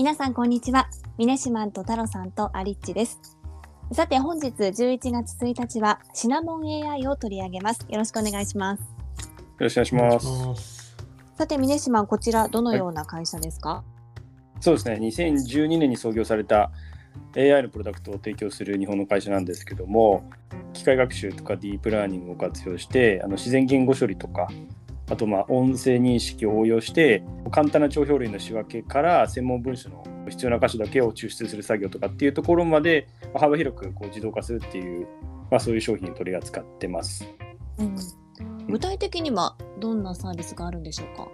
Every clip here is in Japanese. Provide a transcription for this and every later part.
皆さんこんにちは。ミネシマンと太郎さんとアリッチです。さて本日11月1日はシナモン AI を取り上げます。よろしくお願いします。よろしくお願いします。さてミネシマンこちらどのような会社ですか、そうですね、2012年に創業された AI のプロダクトを提供する日本の会社なんですけども、機械学習とかディープラーニングを活用して、あの自然言語処理とか、あとまあ音声認識を応用して、簡単な帳票類の仕分けから専門文書の必要な箇所だけを抽出する作業とかっていうところまでまあ幅広くこう自動化するっていう、まあ、そういう商品を取り扱ってます。うん。具体的にはどんなサービスがあるんでしょうか？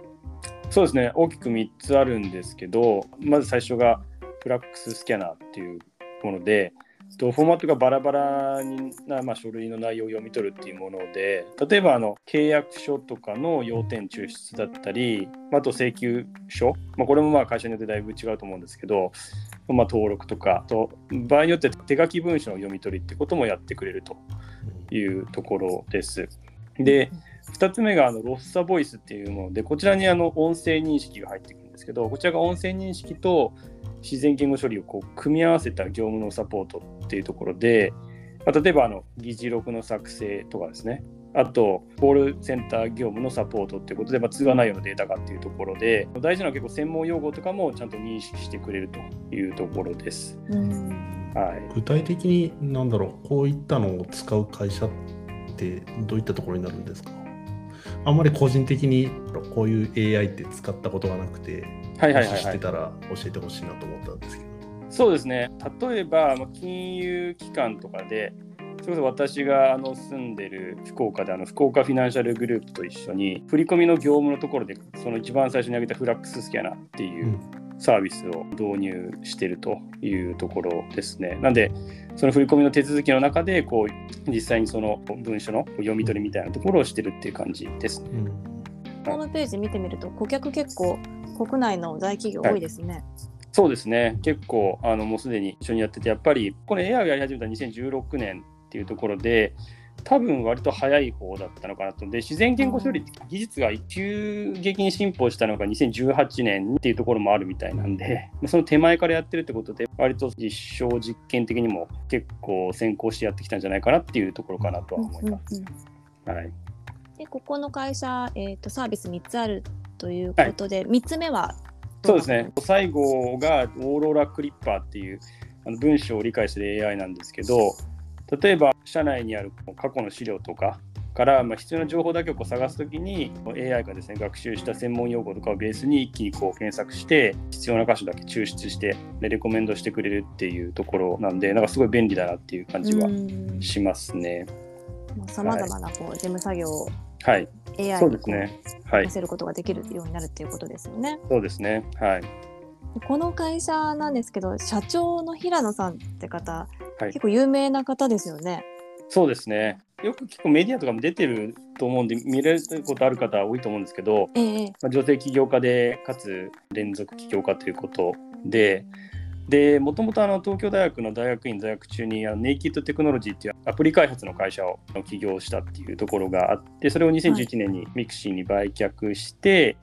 そうですね。大きく3つあるんですけどまず最初がフラックススキャナーっていうものでとフォーマットがバラバラな、まあ、書類の内容を読み取るっていうもので例えばあの契約書とかの要点抽出だったりまあと請求書、まあ、これもまあ会社によってだいぶ違うと思うんですけど、まあ、登録とかと場合によって手書き文書の読み取りってこともやってくれるというところです。で2つ目があのロッサボイスっていうものでこちらにあの音声認識が入ってくるんですけどこちらが音声認識と自然言語処理をこう組み合わせた業務のサポートっていうところで、まあ、例えばあの議事録の作成とかですね。あとコールセンター業務のサポートっていうことで、まあ、通話内容のデータ化っていうところで大事なのは結構専門用語とかもちゃんと認識してくれるというところです。うん。はい、具体的に何だろう。こういったのを使う会社ってどういったところになるんですか？あんまり個人的にこういう AI って使ったことがなくて、はいはいはいはい。知ってたら教えてほしいなと思ったんですけど。そうですね。例えばまあ金融機関とかでそれこそ私があの住んでる福岡であの福岡フィナンシャルグループと一緒に振り込みの業務のところでその一番最初に挙げたフラックススキャナーっていううサービスを導入してるというところですね。なんでその振り込みの手続きの中でこう実際にその文書の読み取りみたいなところをしてるっていう感じですね。うんホームページ見てみると顧客結構国内の大企業多いですね。そうですね、結構あのもうすでに一緒にやってて、やっぱりこの AI をやり始めた2016年っていうところで、多分割と早い方だったのかなと。で、自然言語処理って技術が急激に進歩したのが2018年っていうところもあるみたいなんで、その手前からやってるってことで、割と実証実験的にも結構先行してやってきたんじゃないかなっていうところかなとは思います。はい、でここの会社、えー、とサービス3つあるということで、3つ目はどそうですね、最後がオーロラクリッパーっていうあの文章を理解する AI なんですけど、例えば社内にある過去の資料とかから、まあ、必要な情報だけをこう探すときに AI がですね学習した専門用語とかをベースに一気にこう検索して必要な箇所だけ抽出してでレコメンドしてくれるっていうところなんでなんかすごい便利だなっていう感じはしますね。さまざまなこう事務作業をはい、AI そうにこうですね。はい載、せることができるようになるっていうことですよね。そうですね。はい。でこの会社なんですけど社長の平野さんって方、はい結構有名な方ですよね。そうですね。よく結構メディアとかも出てると思うんで、見れることある方多いと思うんですけど、ええまあ、女性起業家で、かつ連続起業家ということで、で、もともとあの東京大学の大学院在学中にあのネイキッドテクノロジーっていうアプリ開発の会社を起業したっていうところがあって、それを2011年にミクシーに売却して、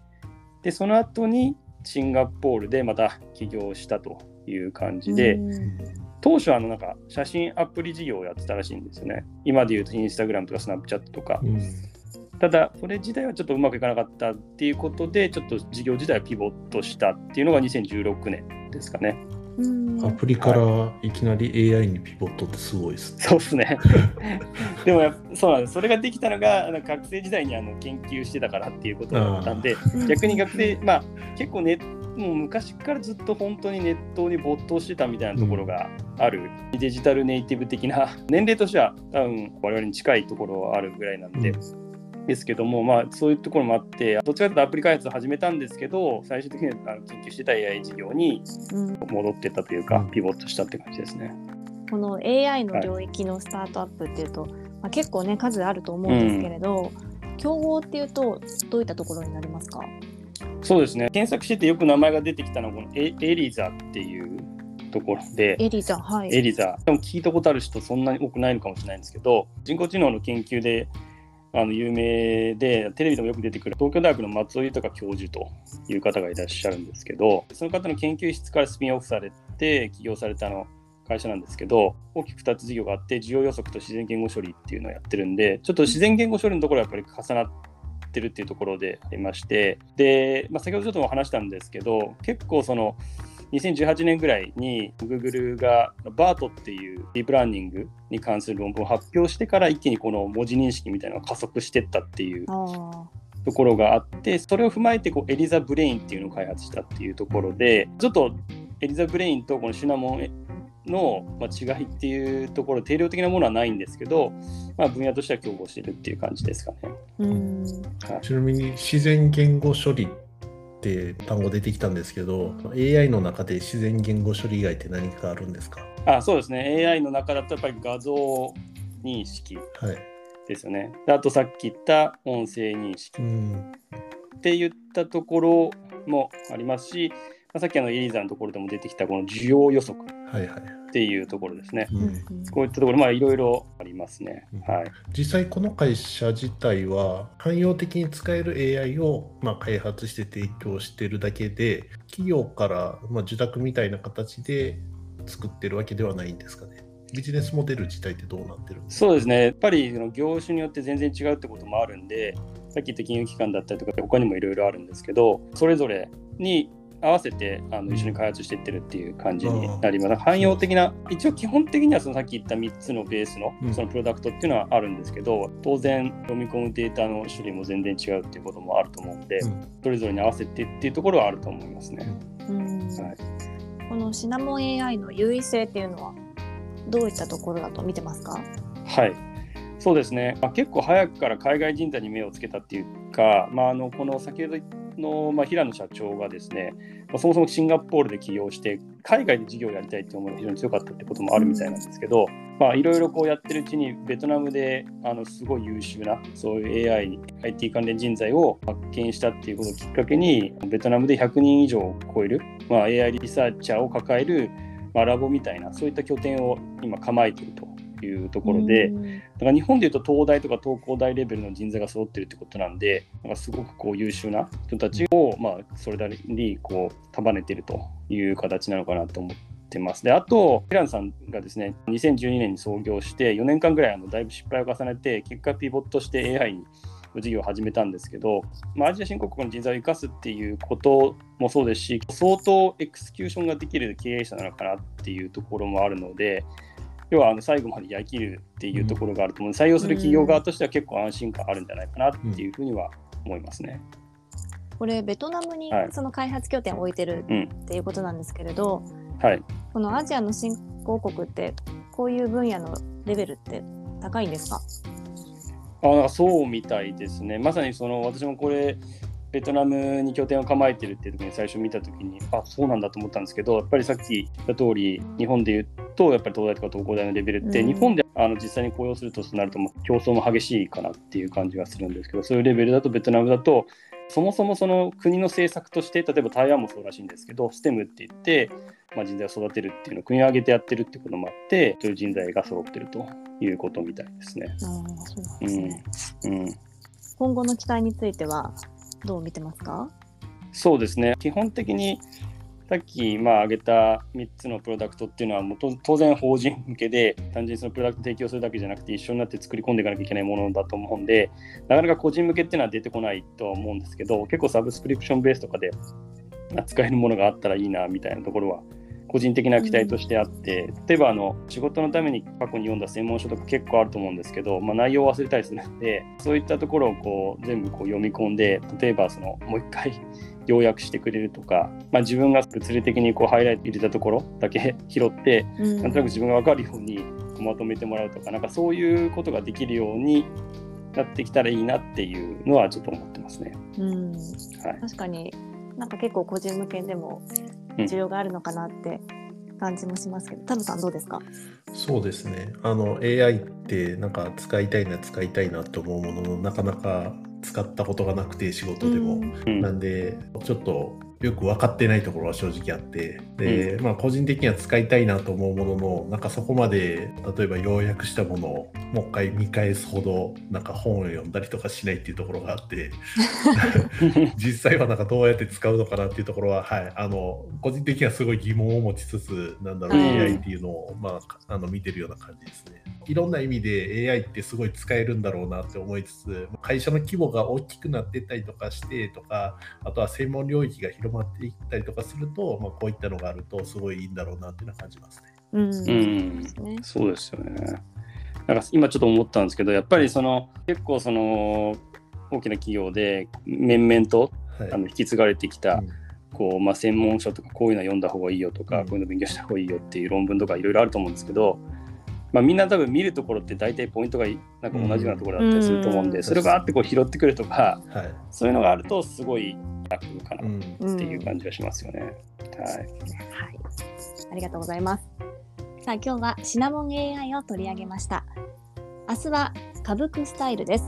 で、その後にシンガポールでまた起業したという感じで、うん当初はあのなんか写真アプリ事業をやってたらしいんですよね。今で言うとインスタグラムとかスナップチャットとか。うんただ、それ自体はちょっとうまくいかなかったっていうことで、ちょっと事業自体はピボットしたっていうのが2016年ですかね。うん。アプリからいきなり AI にピボットってすごいですね。そうですね。でもやっぱそうなんです。それができたのがあの学生時代にあの研究してたからっていうことだったんで、うん。逆に学生、まあ結構ね、もう昔からずっと本当にネットに没頭してたみたいなところがある、デジタルネイティブ的な年齢としては多分我々に近いところはあるぐらいなんで、ですけども、まあ、そういうところもあってどっちかというとアプリ開発を始めたんですけど最終的にはあの研究してた AI 事業にうん。戻ってったというか、うん。ピボットしたって感じですね。この AI の領域のスタートアップっていうと、まあ、結構ね数あると思うんですけれど、競合っていうとどういったところになりますか？そうですね。検索しててよく名前が出てきたのはこのエエリザっていうところでエリザはい。エリザ。でも聞いたことある人そんなに多くないのかもしれないんですけど人工知能の研究であの有名でテレビでもよく出てくる東京大学の松尾豊教授という方がいらっしゃるんですけどその方の研究室からスピンオフされて起業されたの会社なんですけど大きく2つ事業があって需要予測と自然言語処理っていうのをやってるんでちょっと自然言語処理のところはやっぱり重なってるっていうところでありましてで、まあ、先ほどちょっとも話したんですけど結構その2018年ぐらいに Google が BART っていうディープラーニングに関する論文を発表してから一気にこの文字認識みたいなのが加速してったっていうところがあってそれを踏まえてこうエリザ・ブレインっていうのを開発したっていうところでちょっとエリザ・ブレインとこのシナモンの違いっていうところ定量的なものはないんですけど、まあ、分野としては競合してるっていう感じですかね。うん。はい、ちなみに自然言語処理って単語出てきたんですけど AI の中で自然言語処理以外って何かあるんですか？あそうですね。AI の中だとやっぱり画像認識ですよね、はい、あとさっき言った音声認識って言ったところもありますし、まあ、さっきのエリーザのところでも出てきたこの需要予測っていうところですね。はいはい、こういったところ、まあいろいろありますね、うん、はい。実際この会社自体は汎用的に使える AI をまあ開発して提供してるだけで、企業からまあ受託みたいな形で作ってるわけではないんですかね。ビジネスモデル自体ってどうなってるそうですね、やっぱり業種によって全然違うってこともあるんで、さっき言った金融機関だったりとか、他にもいろいろあるんですけど、それぞれに合わせてあの一緒に開発していってるっていう感じになります。汎用的な、一応基本的にはそのさっき言った3つのベースのそのプロダクトっていうのはあるんですけど、当然読み込むデータの種類も全然違うっていうこともあると思うんで、それぞれに合わせてっていうところはあると思いますね。はい、このシナモン AI の優位性っていうのはどういったところだと見てますか？はい。そうですね、まあ、結構早くから海外人材に目をつけたっていうか、まあ、あのこの先ほど言ったの、まあ、平野社長がですね、まあ、そもそもシンガポールで起業して、海外で事業をやりたいって思いが非常に強かったってこともあるみたいなんですけど、いろいろこうやってるうちに、ベトナムであのすごい優秀な、そういう AI、IT 関連人材を発見したっていうことをきっかけに、ベトナムで100人以上を超える、まあ、AI リサーチャーを抱える、まあ、ラボみたいな、そういった拠点を今構えていると。いうところで、だから日本でいうと東大とか東工大レベルの人材が揃ってるってことなんで、なんかすごくこう優秀な人たちを、まあ、それなりにこう束ねてるという形なのかなと思ってます。で、あと、平野さんがですね、2012年に創業して、4年間ぐらいあのだいぶ失敗を重ねて、結果ピボットして AI に事業を始めたんですけど、まあ、アジア新興国の人材を生かすっていうこともそうですし、相当エクスキューションができる経営者なのかなっていうところもあるので、要はあの最後までやりきるっていうところがあると思う。ので、採用する企業側としては結構安心感あるんじゃないかなっていうふうには思いますね。これベトナムにその開発拠点を置いてるっていうことなんですけれど、はい、このアジアの新興国ってこういう分野のレベルって高いんですか？あなんかそうみたいですね。まさにその私もこれベトナムに拠点を構えてるっていう時に最初見た時にあそうなんだと思ったんですけどやっぱりさっき言った通り日本で言うとやっぱり東大とか東工大のレベルって、うん、日本であの実際に雇用するとなると競争も激しいかなっていう感じがするんですけどそういうレベルだとベトナムだとそもそもその国の政策として例えば台湾もそうらしいんですけど STEM って言って、まあ、人材を育てるっていうのを国を挙げてやってるってこともあってそういう人材が揃ってるということみたいですね。うん、今後の期待については？どう見てますか？そうですね。基本的にさっきまあ挙げた3つのプロダクトっていうのはもう当然法人向けで単純にそのプロダクト提供するだけじゃなくて一緒になって作り込んでいかなきゃいけないものだと思うんでなかなか個人向けっていうのは出てこないとは思うんですけど結構サブスクリプションベースとかで使えるものがあったらいいなみたいなところは個人的な期待としてあって、例えばあの仕事のために過去に読んだ専門書とか結構あると思うんですけど、まあ、内容を忘れたりするんでそういったところをこう全部こう読み込んで例えばそのもう一回 要約してくれるとか、まあ、自分が物理的にこうハイライト入れたところだけ 拾って、うん、なんとなく自分が分かるようにまとめてもらうとかなんかそういうことができるようになってきたらいいなっていうのはちょっと思ってますね。うん。はい、確かになんか結構個人向けでも需要があるのかなって感じもしますけど、うん、タムさんどうですか？そうですね。あの AI ってなんか使いたいな使いたいなと思うもののなかなか使ったことがなくて仕事でも、うん、なんでちょっとよく分かってないところは正直あって。で、まあ、個人的には使いたいなと思うもののなんかそこまで例えば要約したものをもう一回見返すほどなんか本を読んだりとかしないっていうところがあって。実際はなんかどうやって使うのかなっていうところは、はい、あの個人的にはすごい疑問を持ちつつなんだろう、うん。AI っていうのを、まあ、あの見てるような感じですね。いろんな意味で AI ってすごい使えるんだろうなって思いつつ会社の規模が大きくなってたりとかしてとかあとは専門領域が広まっていったりとかすると、まあ、こういったのがあるとすごいいいんだろうなっていうのは感じますね。うん。うんですね。そうですよね。なんか今ちょっと思ったんですけど、やっぱりその結構その大きな企業で面々とはいあの引き継がれてきた、うんこうまあ、専門書とかこういうの読んだ方がいいよとか、うんこういうの勉強した方がいいよっていう論文とかいろいろあると思うんですけど、まあ、みんな多分見るところって大体ポイントがなんか同じようなところだったりすると思うんで、うんそれがあってこう拾ってくるとかはいそういうのがあるとすごい楽かなうんっていう感じがしますよね。はいはい。ありがとうございます。さあ、今日はシナモン AI を取り上げました。明日は歌舞伎スタイルです。